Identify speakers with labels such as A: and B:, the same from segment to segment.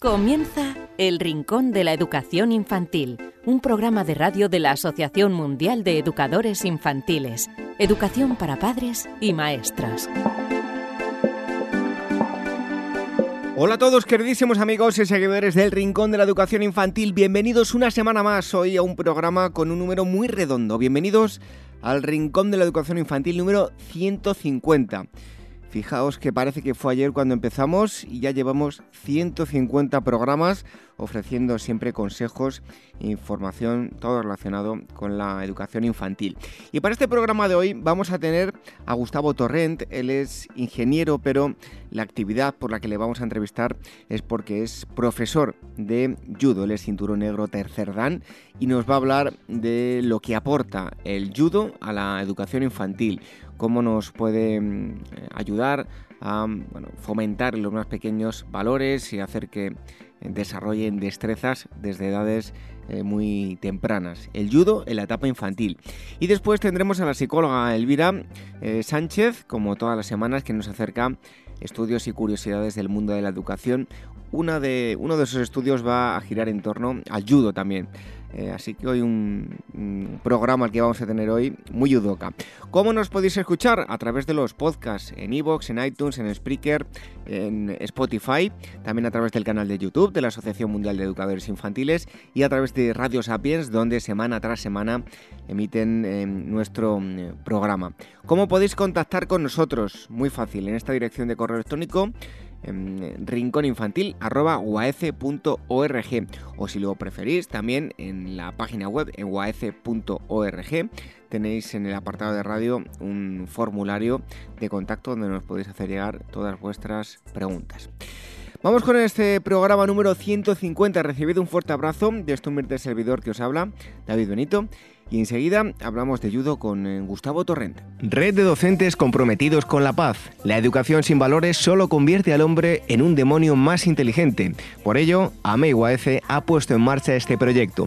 A: Comienza El Rincón de la Educación Infantil, un programa de radio de la Asociación Mundial de Educadores Infantiles, Educación para Padres y Maestras.
B: Hola a todos, queridísimos amigos y seguidores del Rincón de la Educación Infantil. Bienvenidos una semana más hoy a un programa con un número muy redondo. Bienvenidos al Rincón de la Educación Infantil número 150. Fijaos que parece que fue ayer cuando empezamos y ya llevamos 150 programas ofreciendo siempre consejos e información, todo relacionado con la educación infantil. Y para este programa de hoy vamos a tener a Gustavo Torrent, él es ingeniero, pero la actividad por la que le vamos a entrevistar es porque es profesor de judo, él es cinturón negro tercer dan y nos va a hablar de lo que aporta el judo a la educación infantil cómo nos puede mm, ayudar a fomentar los más pequeños valores y hacer que desarrollen destrezas desde edades eh, muy tempranas. El judo en la etapa infantil. Y después tendremos a la psicóloga Elvira eh, Sánchez, como todas las semanas, que nos acerca estudios y curiosidades del mundo de la educación. Una de, uno de esos estudios va a girar en torno al judo también. Eh, así que hoy un, programa el que vamos a tener hoy muy judoka. ¿Cómo nos podéis escuchar? A través de los podcasts en iVoox, en iTunes, en Spreaker, en Spotify, también a través del canal de YouTube de la Asociación Mundial de Educadores Infantiles y a través de Radio Sapiens, donde semana tras semana emiten eh, nuestro mm, programa. ¿Cómo podéis contactar con nosotros? Muy fácil, en esta dirección de correo electrónico rincóninfantil.org o si lo preferís también en la página web en uaece.org tenéis en el apartado de radio un formulario de contacto donde nos podéis hacer llegar todas vuestras preguntas. Vamos con este programa número 150. Recibido un fuerte abrazo de este humilde servidor que os habla, David Benito. Y enseguida hablamos de judo con eh, Gustavo Torrent.
C: Red de docentes comprometidos con la paz. La educación sin valores solo convierte al hombre en un demonio más inteligente. Por ello, AME ha puesto en marcha este proyecto.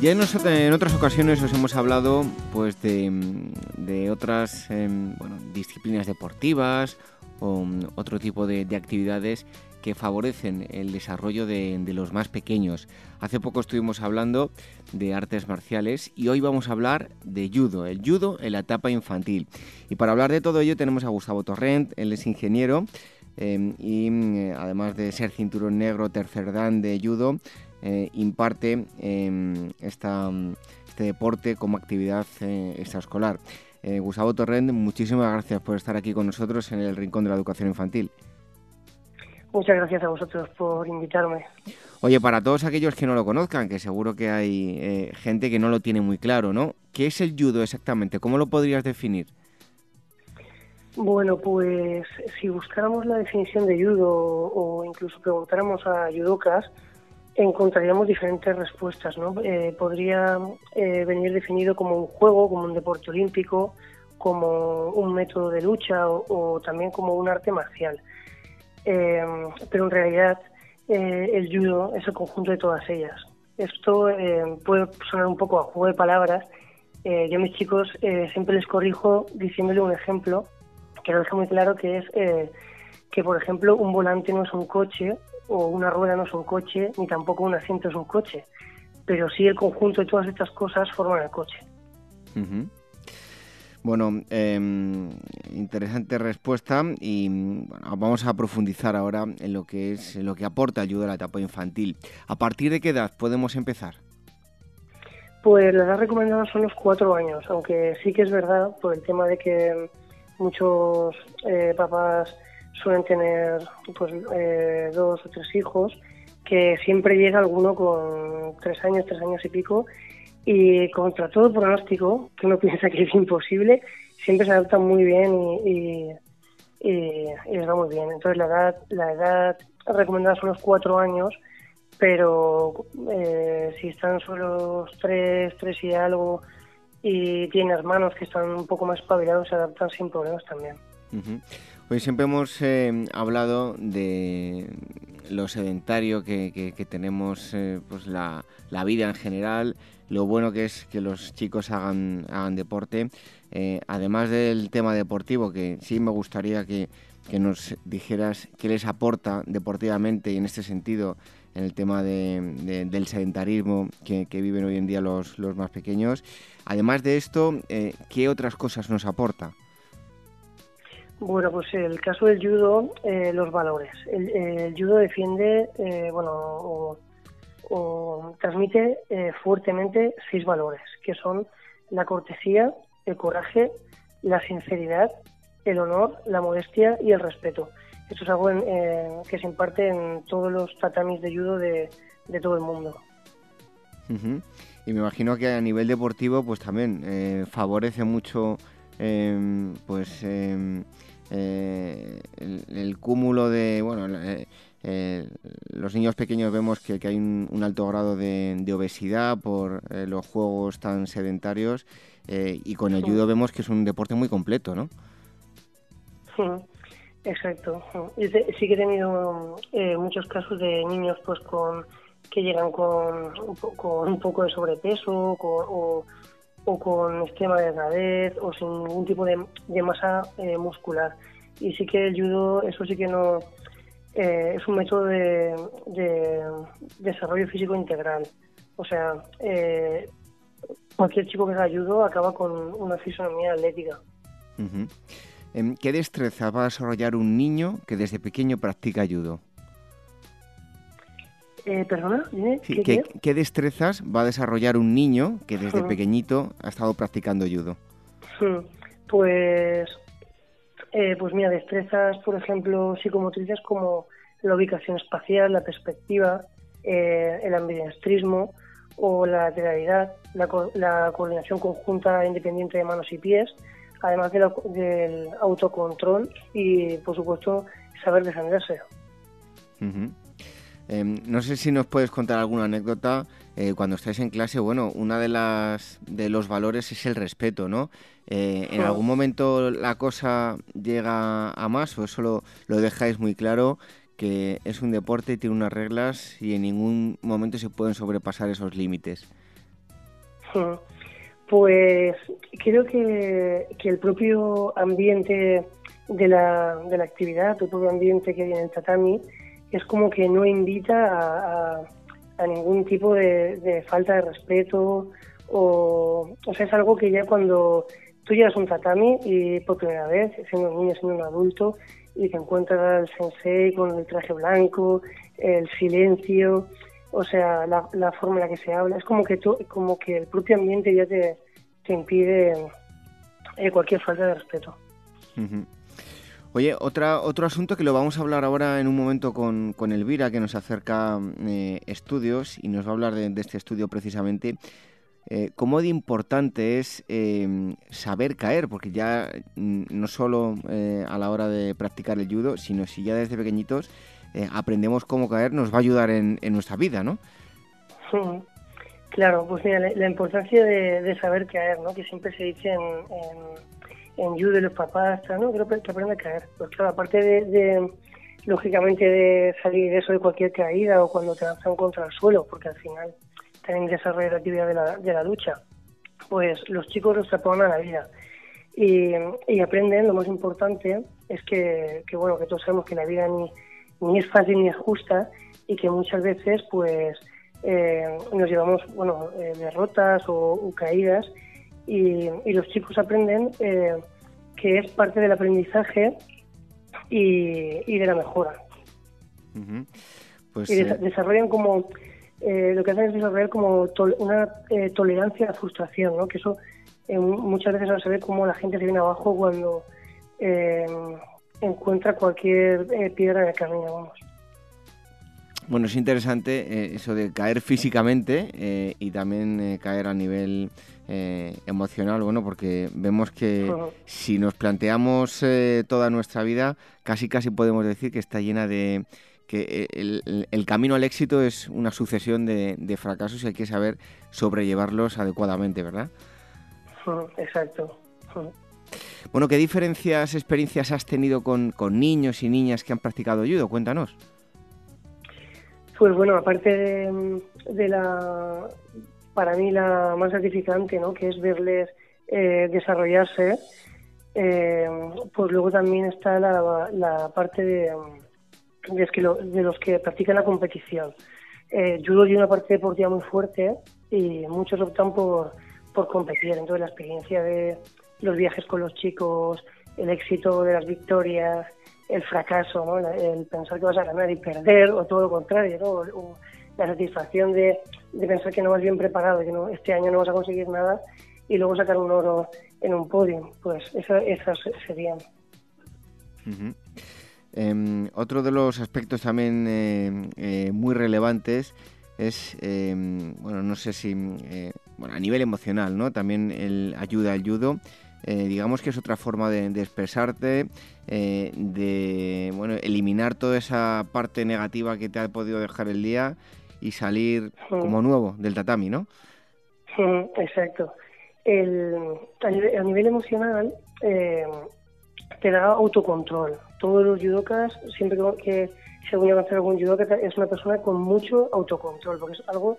B: Ya en, otras ocasiones os hemos hablado pues, de, otras em, disciplinas deportivas o mm, otro tipo de actividades que favorecen el desarrollo de, los más pequeños. Hace poco estuvimos hablando de artes marciales y hoy vamos a hablar de judo, el judo en la etapa infantil. Y para hablar de todo ello tenemos a Gustavo Torrent, él es ingeniero em, y eh, además de ser cinturón negro tercer dan de judo, eh, imparte em, esta, este deporte como actividad eh, extraescolar. Gustavo Torrent, muchísimas gracias por estar aquí con nosotros en el Rincón de la Educación Infantil.
D: Muchas gracias a vosotros por invitarme.
B: Oye, para todos aquellos que no lo conozcan, que seguro que hay eh, gente que no lo tiene muy claro, ¿no? ¿Qué es el judo exactamente? ¿Cómo lo podrías definir?
D: Bueno, pues si buscáramos la definición de judo o incluso preguntáramos a judocas, encontraríamos diferentes respuestas, ¿no? Eh, podría eh, venir definido como un juego, como un deporte olímpico, como un método de lucha o también como un arte marcial. Em, pero en realidad eh, el judo es el conjunto de todas ellas. Esto puede sonar un poco a juego de palabras. Eh, yo a mis chicos eh, siempre les corrijo diciéndole un ejemplo que lo deja muy claro, que es que, por ejemplo, un volante no es un coche o una rueda no es un coche, ni tampoco un asiento es un coche, pero sí el conjunto de todas estas cosas forman el coche.
B: Bueno, em, interesante respuesta y vamos a profundizar ahora en lo que es lo que aporta ayuda a la etapa infantil. ¿A partir de qué edad podemos empezar?
D: Pues la edad recomendada son los cuatro años, aunque sí que es verdad por el tema de que muchos eh, papás suelen tener pues eh, dos o tres hijos, que siempre llega alguno con tres años, tres años y pico, y contra todo pronóstico, que uno piensa que es imposible, siempre se adaptan muy bien y, les va muy bien. Entonces la edad, la edad recomendada son los cuatro años, pero eh, si están solo tres, tres y algo, y tienen hermanos que están un poco más espabilados, se adaptan sin problemas también.
B: Hoy siempre hemos eh, hablado de lo sedentario que, tenemos, eh, pues la, vida en general, lo bueno que es que los chicos hagan, deporte. Eh, además del tema deportivo, que sí me gustaría que, nos dijeras qué les aporta deportivamente y en este sentido en el tema del sedentarismo que, viven hoy en día los, los más pequeños. Además de esto, ¿qué otras cosas nos aporta?
D: Bueno, pues el caso del judo, eh, los valores. El, judo defiende, bueno, o, transmite fuertemente seis valores, que son la cortesía, el coraje, la sinceridad, el honor, la modestia y el respeto. Esto es algo que se imparte en todos los tatamis de judo de, todo el mundo.
B: Y me imagino que a nivel deportivo pues también eh, favorece mucho em, pues em, eh, el, cúmulo de bueno eh, los niños pequeños vemos que, hay un, alto grado de, de obesidad por los juegos tan sedentarios eh, y con el judo vemos que es un deporte muy completo, ¿no?
D: Exacto. sí que he tenido eh, muchos casos de niños pues con que llegan con un, un poco de sobrepeso o, con esquema de delgadez o sin ningún tipo de, masa eh, muscular. Y sí que el judo, eso sí que no... es un método de, de, desarrollo físico integral. O sea, cualquier chico que se ayudo acaba con una fisonomía atlética.
B: Em, ¿Qué destreza va a desarrollar un niño que desde pequeño practica judo?
D: Eh, ¿Perdona?
B: ¿qué, destrezas va a desarrollar un niño que desde pequeñito ha estado practicando judo?
D: Pues, eh, pues mira, destrezas, por ejemplo, psicomotrices como la ubicación espacial, la perspectiva, eh, el ambidiestrismo, o la lateralidad, la, coordinación conjunta independiente de manos y pies, además del autocontrol y, por supuesto, saber defenderse.
B: Em, no sé si nos puedes contar alguna anécdota eh, cuando estáis en clase. Bueno, una de las de los valores es el respeto, ¿no? Eh, ¿En algún momento la cosa llega a más o eso lo, lo dejáis muy claro? que es un deporte y tiene unas reglas y en ningún momento se pueden sobrepasar esos límites.
D: Pues creo que, el propio ambiente de la, de la actividad, el propio ambiente que hay en el tatami, es como que no invita a, ningún tipo de, falta de respeto o, o sea, es algo que ya cuando tú llegas un tatami y por primera vez, siendo un niño, siendo un adulto, y te encuentras al sensei con el traje blanco, el silencio, o sea, la, forma en la que se habla. Es como que, tú, como que el propio ambiente ya te, te impide eh, cualquier falta de respeto.
B: Oye, otra, otro asunto que lo vamos a hablar ahora en un momento con, con Elvira, que nos acerca eh, estudios y nos va a hablar de, este estudio precisamente eh, cómo de importante es em, saber caer, porque ya mm, no solo eh, a la hora de practicar el judo, sino si ya desde pequeñitos aprendemos cómo caer, nos va a ayudar en, nuestra vida, ¿no?
D: Claro, pues mira, la, importancia de, saber caer, ¿no? Que siempre se dice en, judo los papás, ¿no? Creo que aprende a caer. Pues claro, aparte de, lógicamente, de salir de eso de cualquier caída o cuando te lanzan contra el suelo, porque al final también desarrollo la actividad de la, de la lucha. Pues los chicos los extrapolan a la vida y, y, aprenden, lo más importante es que, que, bueno, que todos sabemos que la vida ni, ni es fácil ni es justa y que muchas veces pues eh, nos llevamos bueno eh, derrotas o, caídas y, los chicos aprenden eh, que es parte del aprendizaje y, de la mejora. pues, y eh, desarrollan como, eh, lo que hacen es desarrollar como una tolerancia a la frustración, ¿no? que eso muchas veces no se ve como la gente se viene abajo cuando encuentra cualquier piedra en el camino, vamos.
B: Bueno, es interesante eh, eso de caer físicamente eh, y también eh, caer a nivel emocional, bueno, porque vemos que si nos planteamos toda nuestra vida, casi casi podemos decir que está llena de que el, camino al éxito es una sucesión de, fracasos y hay que saber sobrellevarlos adecuadamente, ¿verdad?
D: Exacto.
B: Bueno, ¿qué diferencias, experiencias has tenido con, con niños y niñas que han practicado judo? Cuéntanos.
D: Pues bueno, aparte de, la, para mí la más gratificante, ¿no? que es verles eh, desarrollarse, eh, pues luego también está la, la parte de, de, que de, los que practican la competición. Eh, judo tiene una parte deportiva muy fuerte y muchos optan por, por competir. Entonces la experiencia de los viajes con los chicos, el éxito de las victorias, el fracaso, el pensar que vas a ganar y perder, o todo lo contrario, ¿no? la satisfacción de, pensar que no vas bien preparado, que no, este año no vas a conseguir nada y luego sacar un oro en un podio, pues esas serían.
B: Em, otro de los aspectos también eh, eh, muy relevantes es, em, bueno, no sé si, eh, bueno, a nivel emocional, ¿no? También el ayuda al judo digamos que es otra forma de, expresarte, de bueno, eliminar toda esa parte negativa que te ha podido dejar el día y salir como nuevo del tatami, ¿no?
D: Exacto. El, a, nivel, emocional eh, te da autocontrol. Todos los judokas, siempre que se une a hacer algún judoka, es una persona con mucho autocontrol, porque es algo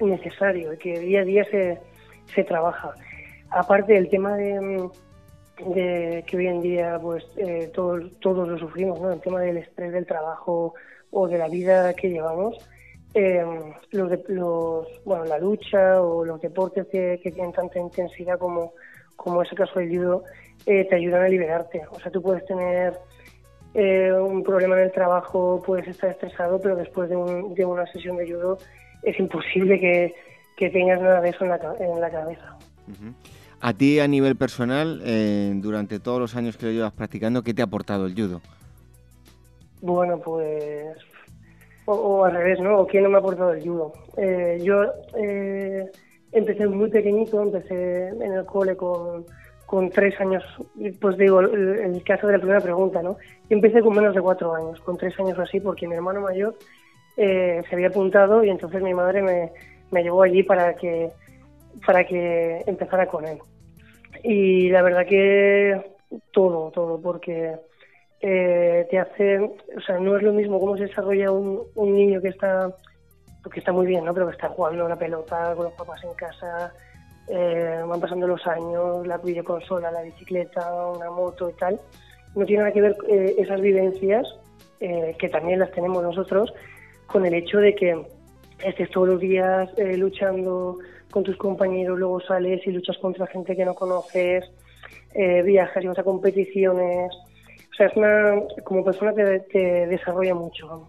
D: necesario, que día a día se, se trabaja. Aparte del tema de, que hoy en día pues eh, todos, todos lo sufrimos, ¿no? el tema del estrés del trabajo o de la vida que llevamos, eh, los, los, bueno, la lucha o los deportes que, tienen tanta intensidad como, como ese caso del judo, eh, te ayudan a liberarte. O sea, tú puedes tener un problema en el trabajo, puedes estar estresado, pero después de, de una sesión de judo es imposible que, tengas nada de eso en la, en la cabeza.
B: A ti a nivel personal, eh, durante todos los años que lo llevas practicando, ¿qué te ha aportado el judo?
D: Bueno, pues... O, al revés, ¿no? ¿O quién no me ha aportado el judo? Eh, yo eh, empecé muy pequeñito, empecé en el cole con, con tres años, pues digo, el, caso de la primera pregunta, ¿no? Empecé con menos de cuatro años, con tres años así, porque mi hermano mayor se había apuntado y entonces mi madre me, me llevó allí para que para que empezara con él. Y la verdad que todo, todo, porque eh, te hace, o sea, no es lo mismo cómo se desarrolla un, un niño que está, que está muy bien, ¿no? Pero que está jugando una pelota con los papás en casa, eh, van pasando los años, la videoconsola, la bicicleta, una moto y tal. No tiene nada que ver eh, esas vivencias, que también las tenemos nosotros, con el hecho de que estés todos los días luchando con tus compañeros, luego sales y luchas contra gente que no conoces, eh, viajas y vas a competiciones. O sea, es una, como persona te, te desarrolla mucho, vamos.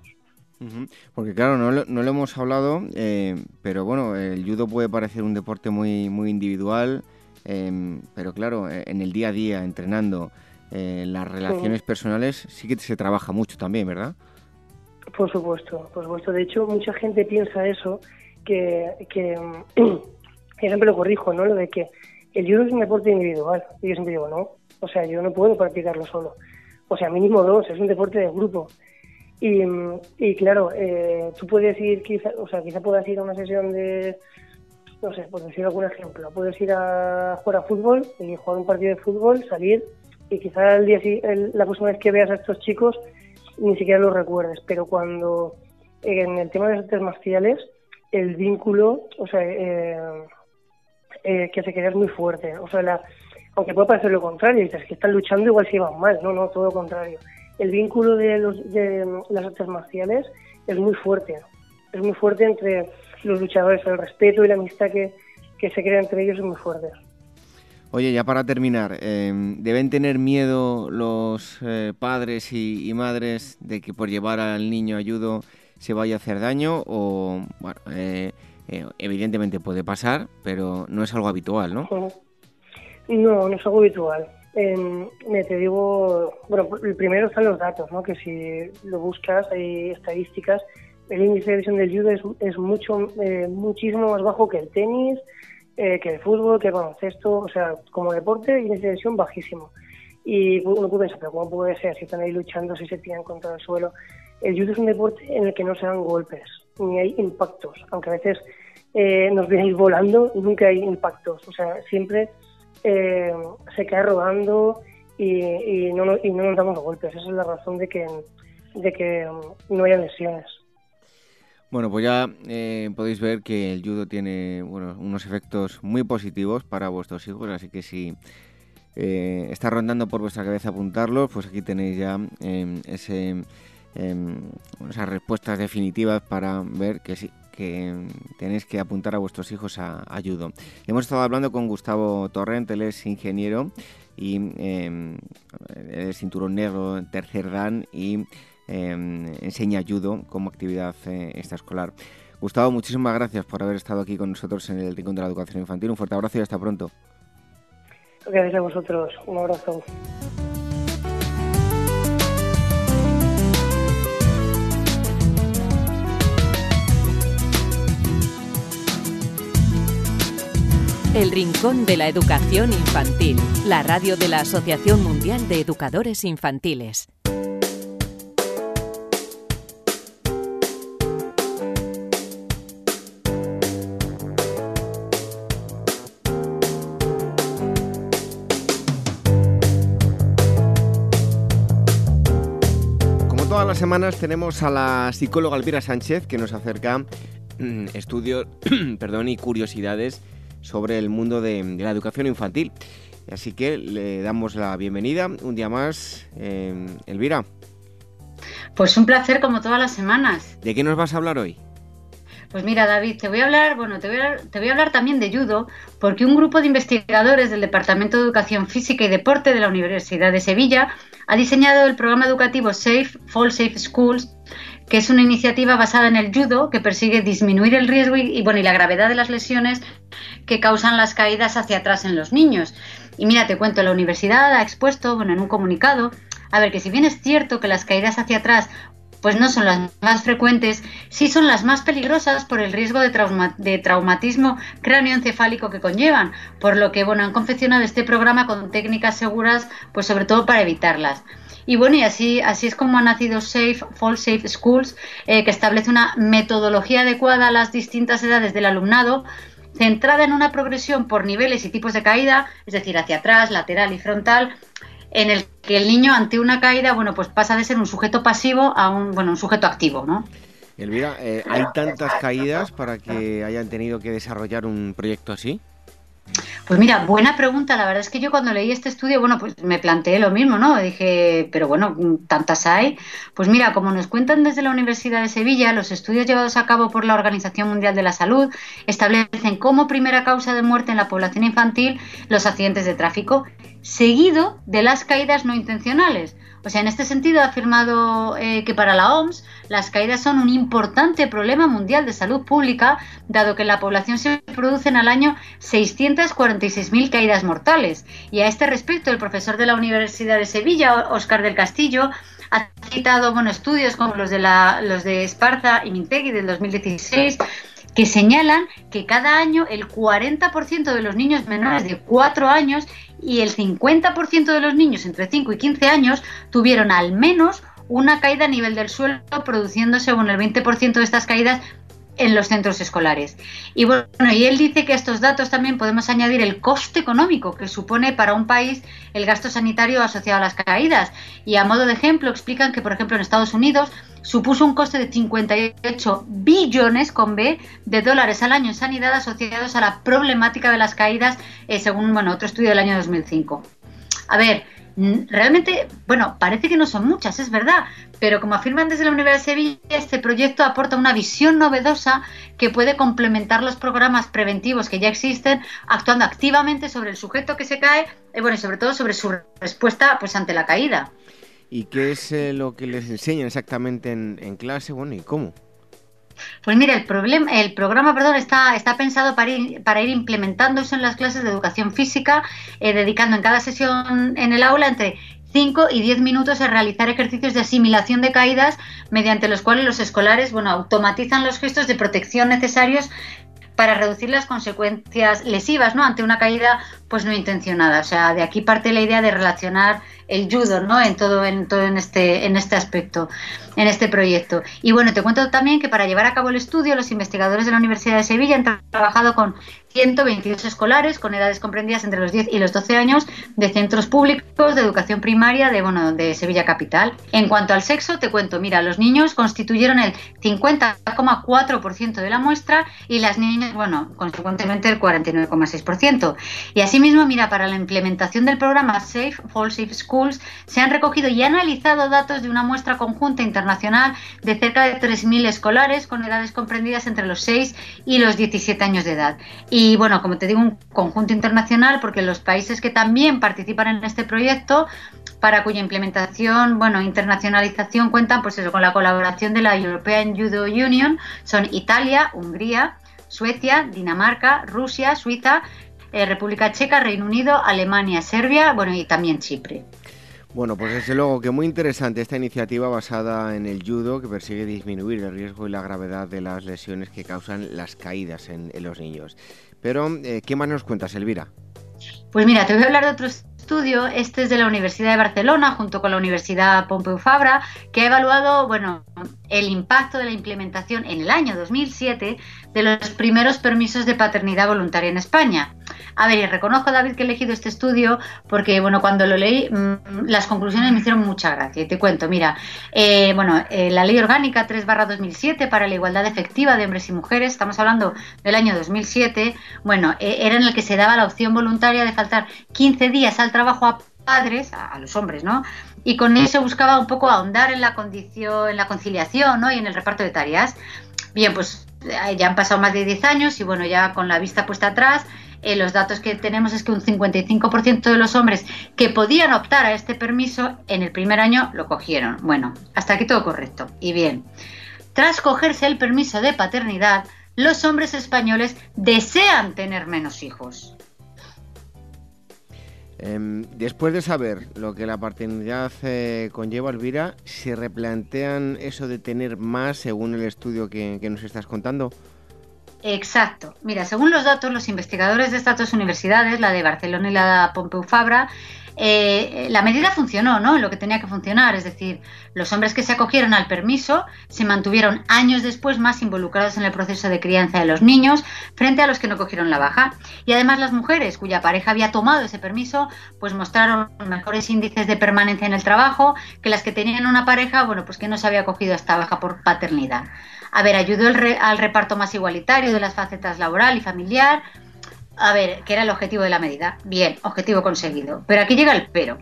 B: Porque claro, no lo, no lo hemos hablado, eh, pero bueno, el judo puede parecer un deporte muy, muy individual, em, pero claro, eh, en el día a día, entrenando, las relaciones personales sí que se trabaja mucho también, ¿verdad?
D: Por supuesto, por supuesto. De hecho, mucha gente piensa eso, que, que siempre lo corrijo, ¿no? Lo de que el judo es un deporte individual. Y yo siempre digo, no. O sea, yo no puedo practicarlo solo. O sea, mínimo dos, es un deporte de grupo. Y, y claro, eh, tú puedes ir, quizá, o sea, quizá puedas ir a una sesión de, no sé, por decir algún ejemplo, puedes ir a jugar a fútbol y jugar un partido de fútbol, salir y quizá el día, el, la próxima vez que veas a estos chicos ni siquiera los recuerdes. Pero cuando en el tema de las artes marciales, el vínculo, o sea, eh, eh, que se queda es muy fuerte. O sea, la, aunque puede parecer lo contrario, dices que están luchando igual si van mal, no, no, todo lo contrario. El vínculo de, los, de las artes marciales es muy fuerte, es muy fuerte entre los luchadores, el respeto y la amistad que, que se crean entre ellos muy fuertes.
B: Oye, ya para terminar, em, ¿deben tener miedo los eh, padres y, madres de que por llevar al niño ayudo se vaya a hacer daño? O, bueno, eh, eh, evidentemente puede pasar, pero no es algo habitual, ¿no?
D: No, no es algo habitual. Eh, te digo, bueno, primero están los datos, ¿no? Que si lo buscas, hay estadísticas. El índice de lesión del judo es, es mucho, muchísimo más bajo que el tenis, eh, que el fútbol, que el baloncesto, o sea, como deporte, y una lesión bajísimo. Y uno puede pensar, pero ¿cómo puede ser si están ahí luchando, si se tiran contra el suelo? El judo es un deporte en el que no se dan golpes, ni hay impactos, aunque a veces eh, nos veáis volando, nunca hay impactos, o sea, siempre eh, se cae rodando y, no, y no nos damos golpes. Esa es la razón de que, de que mm, no haya lesiones.
B: Bueno, pues ya eh, podéis ver que el judo tiene bueno, unos efectos muy positivos para vuestros hijos, así que si eh, está rondando por vuestra cabeza apuntarlos, pues aquí tenéis ya em, ese, em, esas respuestas definitivas para ver que sí, que tenéis que apuntar a vuestros hijos a, judo. Hemos estado hablando con Gustavo Torrent, él es ingeniero y es cinturón negro, tercer dan y Em, enseña judo como actividad eh, extraescolar. Gustavo, muchísimas gracias por haber estado aquí con nosotros en el Rincón de la Educación Infantil. Un fuerte abrazo y hasta pronto.
D: Gracias a vosotros. Un abrazo.
A: El Rincón de la Educación Infantil, la radio de la Asociación Mundial de Educadores Infantiles.
B: semanas tenemos a la psicóloga Elvira Sánchez que nos acerca mm, estudios perdón, y curiosidades sobre el mundo de, la educación infantil. Así que le damos la bienvenida un día más, eh, Elvira.
E: Pues un placer como todas las semanas.
B: ¿De qué nos vas a hablar hoy?
E: Pues mira, David, te voy a hablar, bueno, te voy a, hablar también de judo, porque un grupo de investigadores del Departamento de Educación Física y Deporte de la Universidad de Sevilla ha diseñado el programa educativo Safe Fall Safe Schools, que es una iniciativa basada en el judo que persigue disminuir el riesgo y, bueno, y la gravedad de las lesiones que causan las caídas hacia atrás en los niños. Y mira, te cuento, la universidad ha expuesto, bueno, en un comunicado, a ver, que si bien es cierto que las caídas hacia atrás pues no son las más frecuentes, sí son las más peligrosas por el riesgo de, traumatismo cráneoencefálico que conllevan, por lo que bueno, han confeccionado este programa con técnicas seguras, pues sobre todo para evitarlas. Y bueno, y así, así es como ha nacido Safe, Fall Safe Schools, eh, que establece una metodología adecuada a las distintas edades del alumnado, centrada en una progresión por niveles y tipos de caída, es decir, hacia atrás, lateral y frontal, en el que el niño ante una caída, bueno, pues pasa de ser un sujeto pasivo a un, bueno, un sujeto activo, ¿no?
B: Elvira, eh, ¿hay tantas caídas para que hayan tenido que desarrollar un proyecto así?
E: Pues mira, buena pregunta. La verdad es que yo cuando leí este estudio, bueno, pues me planteé lo mismo, ¿no? Dije, pero bueno, tantas hay. Pues mira, como nos cuentan desde la Universidad de Sevilla, los estudios llevados a cabo por la Organización Mundial de la Salud establecen como primera causa de muerte en la población infantil los accidentes de tráfico, seguido de las caídas no intencionales. O sea, en este sentido ha afirmado eh, que para la OMS las caídas son un importante problema mundial de salud pública, dado que en la población se producen al año 646.000 caídas mortales. Y a este respecto, el profesor de la Universidad de Sevilla, Óscar del Castillo, ha citado bueno, estudios como los de, la, los de Esparza y Mintegui del 2016 que señalan que cada año el 40% de los niños menores de 4 años y el 50% de los niños entre 5 y 15 años tuvieron al menos una caída a nivel del suelo, produciéndose según el 20% de estas caídas en los centros escolares. Y bueno, y él dice que a estos datos también podemos añadir el coste económico que supone para un país el gasto sanitario asociado a las caídas. Y a modo de ejemplo explican que, por ejemplo, en Estados Unidos supuso un coste de 58 billones con B de dólares al año en sanidad asociados a la problemática de las caídas, eh, según bueno, otro estudio del año 2005. A ver, realmente, bueno, parece que no son muchas, es verdad, pero como afirman desde la Universidad de Sevilla, este proyecto aporta una visión novedosa que puede complementar los programas preventivos que ya existen, actuando activamente sobre el sujeto que se cae y, bueno, y sobre todo sobre su respuesta pues, ante la caída.
B: ¿Y qué es eh, lo que les enseñan exactamente en, en clase? Bueno, ¿y cómo?
E: Pues mira, el, problema, el programa perdón, está, está pensado para ir, para ir implementándose en las clases de educación física, eh, dedicando en cada sesión en el aula entre 5 y 10 minutos a realizar ejercicios de asimilación de caídas mediante los cuales los escolares bueno, automatizan los gestos de protección necesarios para reducir las consecuencias lesivas ¿no? ante una caída pues no intencionada. O sea, de aquí parte la idea de relacionar el judo, ¿no? En todo, en todo en este, en este aspecto, en este proyecto. Y bueno, te cuento también que para llevar a cabo el estudio, los investigadores de la Universidad de Sevilla han trabajado con 122 escolares con edades comprendidas entre los 10 y los 12 años de centros públicos de educación primaria de, bueno, de Sevilla Capital. En cuanto al sexo, te cuento, mira, los niños constituyeron el 50,4% de la muestra y las niñas, bueno, consecuentemente el 49,6%. Y asimismo, mira, para la implementación del programa Safe for Safe Schools se han recogido y analizado datos de una muestra conjunta internacional de cerca de 3.000 escolares con edades comprendidas entre los 6 y los 17 años de edad. Y y bueno, como te digo, un conjunto internacional porque los países que también participan en este proyecto, para cuya implementación, bueno, internacionalización cuentan pues eso, con la colaboración de la European Judo Union, son Italia, Hungría, Suecia, Dinamarca, Rusia, Suiza, eh, República Checa, Reino Unido, Alemania, Serbia, bueno, y también Chipre.
B: Bueno, pues desde luego que muy interesante esta iniciativa basada en el judo que persigue disminuir el riesgo y la gravedad de las lesiones que causan las caídas en, los niños. Pero, eh, ¿qué más nos cuentas, Elvira?
E: Pues mira, te voy a hablar de otro estudio. Este es de la Universidad de Barcelona, junto con la Universidad Pompeu Fabra, que ha evaluado, bueno, el impacto de la implementación en el año 2007 de los primeros permisos de paternidad voluntaria en España. A ver, y reconozco, David, que he elegido este estudio porque, bueno, cuando lo leí, mm, las conclusiones me hicieron mucha gracia. Y te cuento, mira, eh, bueno, eh, la Ley Orgánica 3-2007 para la igualdad efectiva de hombres y mujeres, estamos hablando del año 2007, bueno, eh, era en el que se daba la opción voluntaria de faltar 15 días al trabajo a padres, a, los hombres, ¿no? Y con eso buscaba un poco ahondar en la condición, en la conciliación, ¿no? Y en el reparto de tareas. Bien, pues ya han pasado más de 10 años y bueno, ya con la vista puesta atrás, eh, los datos que tenemos es que un 55% de los hombres que podían optar a este permiso en el primer año lo cogieron. Bueno, hasta aquí todo correcto. Y bien, tras cogerse el permiso de paternidad, los hombres españoles desean tener menos hijos.
B: Em, después de saber lo que la paternidad eh, conlleva, Elvira, ¿se replantean eso de tener más según el estudio que nos estás contando?
E: Exacto. Mira, según los datos, los investigadores de estas dos universidades, la de Barcelona y la de Pompeu Fabra, eh, la medida funcionó, ¿no? Lo que tenía que funcionar, es decir, los hombres que se acogieron al permiso se mantuvieron años después más involucrados en el proceso de crianza de los niños frente a los que no cogieron la baja. Y además las mujeres cuya pareja había tomado ese permiso, pues mostraron mejores índices de permanencia en el trabajo que las que tenían una pareja, bueno, pues que no se había cogido esta baja por paternidad. A ver, ayudó al reparto más igualitario de las facetas laboral y familiar. A ver, que era el objetivo de la medida. Bien, objetivo conseguido. Pero aquí llega el pero.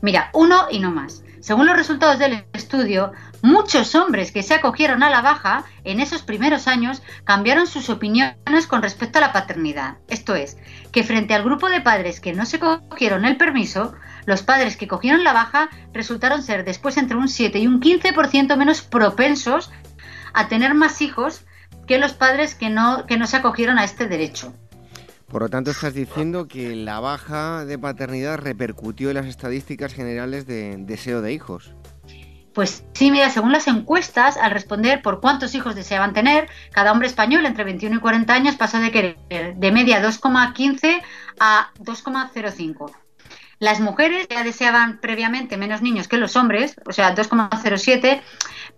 E: Mira, uno y no más. Según los resultados del estudio, muchos hombres que se acogieron a la baja en esos primeros años cambiaron sus opiniones con respecto a la paternidad. Esto es, que frente al grupo de padres que no se cogieron el permiso, los padres que cogieron la baja resultaron ser después entre un 7 y un 15% menos propensos a tener más hijos que los padres que no, que no se acogieron a este derecho.
B: Por lo tanto, estás diciendo que la baja de paternidad repercutió en las estadísticas generales de deseo de hijos.
E: Pues sí, mira, según las encuestas, al responder por cuántos hijos deseaban tener, cada hombre español entre 21 y 40 años pasó de querer de media 2,15 a 2,05. Las mujeres ya deseaban previamente menos niños que los hombres, o sea, 2,07,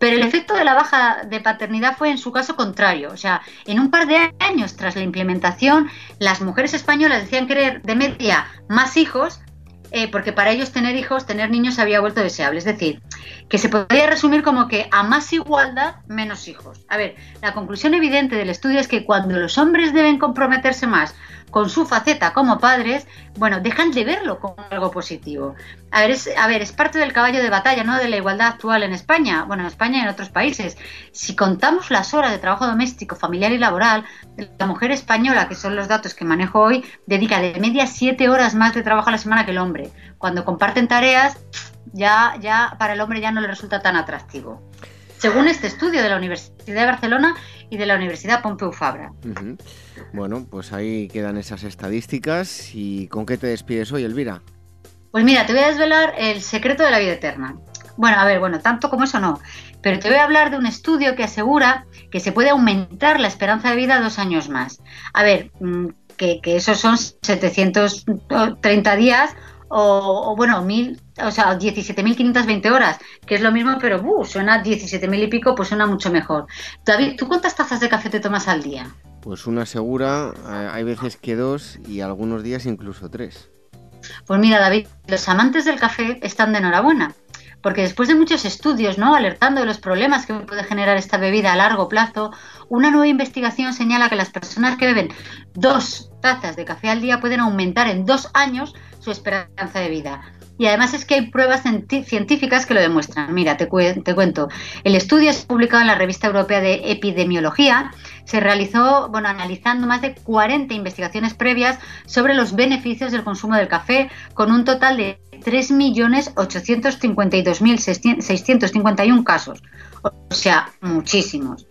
E: pero el efecto de la baja de paternidad fue en su caso contrario. O sea, en un par de años tras la implementación, las mujeres españolas decían querer de media más hijos eh, porque para ellos tener hijos, tener niños había vuelto deseable. Es decir, que se podría resumir como que a más igualdad, menos hijos. A ver, la conclusión evidente del estudio es que cuando los hombres deben comprometerse más con su faceta como padres, bueno, dejan de verlo como algo positivo. A ver, es, a ver, es parte del caballo de batalla, ¿no? De la igualdad actual en España, bueno, en España y en otros países. Si contamos las horas de trabajo doméstico, familiar y laboral, la mujer española, que son los datos que manejo hoy, dedica de media siete horas más de trabajo a la semana que el hombre. Cuando comparten tareas, ya, ya para el hombre ya no le resulta tan atractivo. Según este estudio de la Universidad de Barcelona y de la Universidad Pompeu Fabra.
B: Bueno, pues ahí quedan esas estadísticas. ¿Y con qué te despides hoy, Elvira?
E: Pues mira, te voy a desvelar el secreto de la vida eterna. Bueno, a ver, bueno, tanto como eso no, pero te voy a hablar de un estudio que asegura que se puede aumentar la esperanza de vida dos años más. A ver, mm, que, esos son 730 días o, bueno, mil, o sea, 17.520 horas, que es lo mismo, pero uh, suena 17.000 y pico, pues suena mucho mejor. David, ¿tú cuántas tazas de café te tomas al día?
B: Pues una segura, eh, hay veces que dos y algunos días incluso tres.
E: Pues mira, David, los amantes del café están de enhorabuena, porque después de muchos estudios, ¿no? alertando de los problemas que puede generar esta bebida a largo plazo, una nueva investigación señala que las personas que beben dos tazas de café al día pueden aumentar en dos años su esperanza de vida. Y además es que hay pruebas científicas que lo demuestran. Mira, te, te cuento. El estudio es publicado en la revista europea de epidemiología. Se realizó, bueno, analizando más de 40 investigaciones previas sobre los beneficios del consumo del café, con un total de 3.852.651 casos. O sea, muchísimos.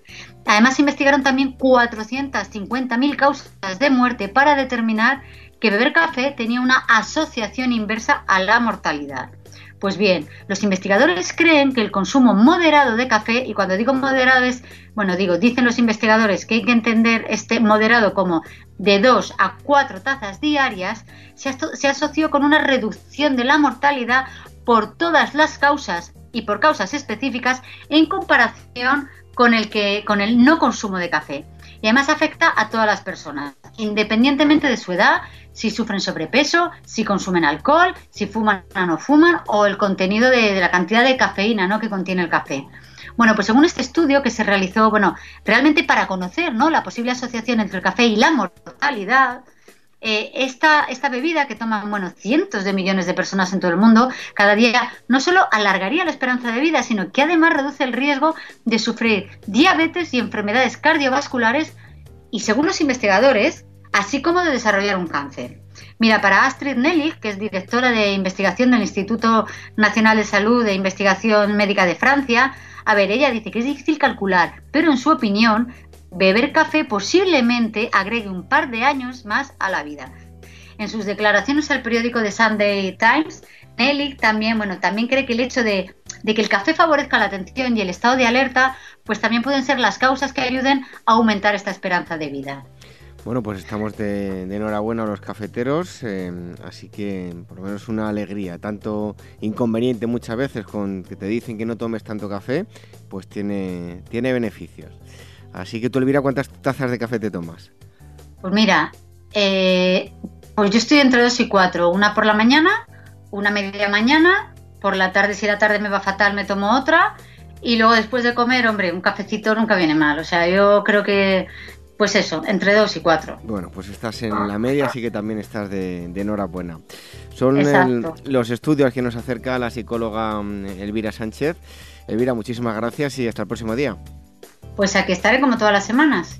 E: Además, se investigaron también 450.000 causas de muerte para determinar que beber café tenía una asociación inversa a la mortalidad. Pues bien, los investigadores creen que el consumo moderado de café, y cuando digo moderado es, bueno, digo, dicen los investigadores que hay que entender este moderado como de 2 a 4 tazas diarias, se, se asoció con una reducción de la mortalidad por todas las causas y por causas específicas en comparación con el, que, con el no consumo de café. Y además afecta a todas las personas, independientemente de su edad, si sufren sobrepeso, si consumen alcohol, si fuman o no fuman, o el contenido de, la cantidad de cafeína ¿no? que contiene el café. Bueno, pues según este estudio que se realizó, bueno, realmente para conocer ¿no? la posible asociación entre el café y la mortalidad, eh, esta, esta, bebida que toman bueno, cientos de millones de personas en todo el mundo cada día no solo alargaría la esperanza de vida, sino que además reduce el riesgo de sufrir diabetes y enfermedades cardiovasculares y según los investigadores, así como de desarrollar un cáncer. Mira, para Astrid Nellig, que es directora de investigación del Instituto Nacional de Salud e Investigación Médica de Francia, a ver, ella dice que es difícil calcular, pero en su opinión, beber café posiblemente agregue un par de años más a la vida. En sus declaraciones al periódico The Sunday Times, Nellig también, bueno, también cree que el hecho de, de que el café favorezca la atención y el estado de alerta, pues también pueden ser las causas que ayuden a aumentar esta esperanza de vida.
B: Bueno, pues estamos de, enhorabuena a los cafeteros, em, así que por lo menos una alegría. Tanto inconveniente muchas veces con que te dicen que no tomes tanto café, pues tiene, tiene beneficios. Así que tú, Elvira, ¿cuántas tazas de café te tomas?
E: Pues mira, eh, pues yo estoy entre dos y cuatro. Una por la mañana, una media mañana, por la tarde, si la tarde me va fatal, me tomo otra. Y luego después de comer, hombre, un cafecito nunca viene mal. O sea, yo creo que pues eso, entre dos y cuatro.
B: Bueno, pues estás en la media, así que también estás de, enhorabuena. Son los estudios que nos acerca la psicóloga mm, Elvira Sánchez. Elvira, muchísimas gracias y hasta el próximo día.
E: Pues aquí estaré como todas las semanas.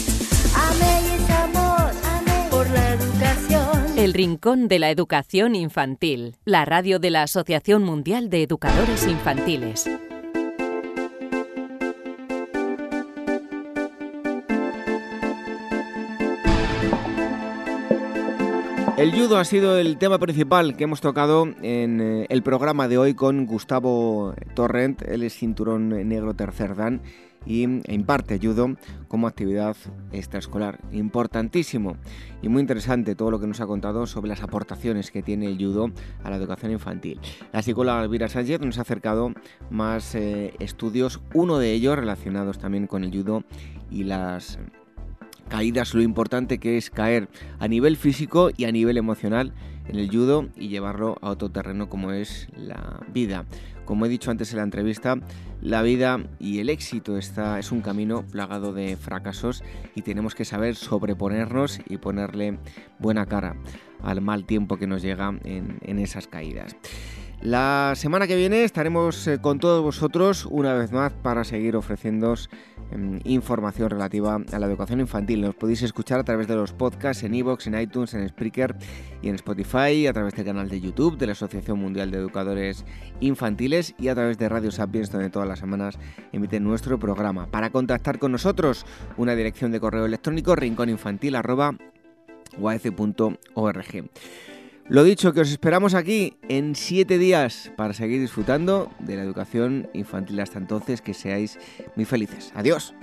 A: El Rincón de la Educación Infantil, la radio de la Asociación Mundial de Educadores Infantiles.
B: El judo ha sido el tema principal que hemos tocado en eh, el programa de hoy con Gustavo Torrent, es cinturón negro tercer dan y imparte judo como actividad extraescolar. Importantísimo y muy interesante todo lo que nos ha contado sobre las aportaciones que tiene el judo a la educación infantil. La psicóloga Elvira Sánchez nos ha acercado más eh, estudios, uno de ellos relacionados también con el judo y las caídas, lo importante que es caer a nivel físico y a nivel emocional en el judo y llevarlo a otro terreno como es la vida. Como he dicho antes en la entrevista, la vida y el éxito está, es un camino plagado de fracasos y tenemos que saber sobreponernos y ponerle buena cara al mal tiempo que nos llega en, en esas caídas. La semana que viene estaremos eh, con todos vosotros una vez más para seguir ofreciéndoos em, información relativa a la educación infantil. Nos podéis escuchar a través de los podcasts en iVoox, en iTunes, en Spreaker y en Spotify, a través del canal de YouTube de la Asociación Mundial de Educadores Infantiles y a través de Radio Sapiens, donde todas las semanas emiten nuestro programa. Para contactar con nosotros, una dirección de correo electrónico rincóninfantil.org. Lo dicho, que os esperamos aquí en siete días para seguir disfrutando de la educación infantil hasta entonces. Que seáis muy felices. Adiós.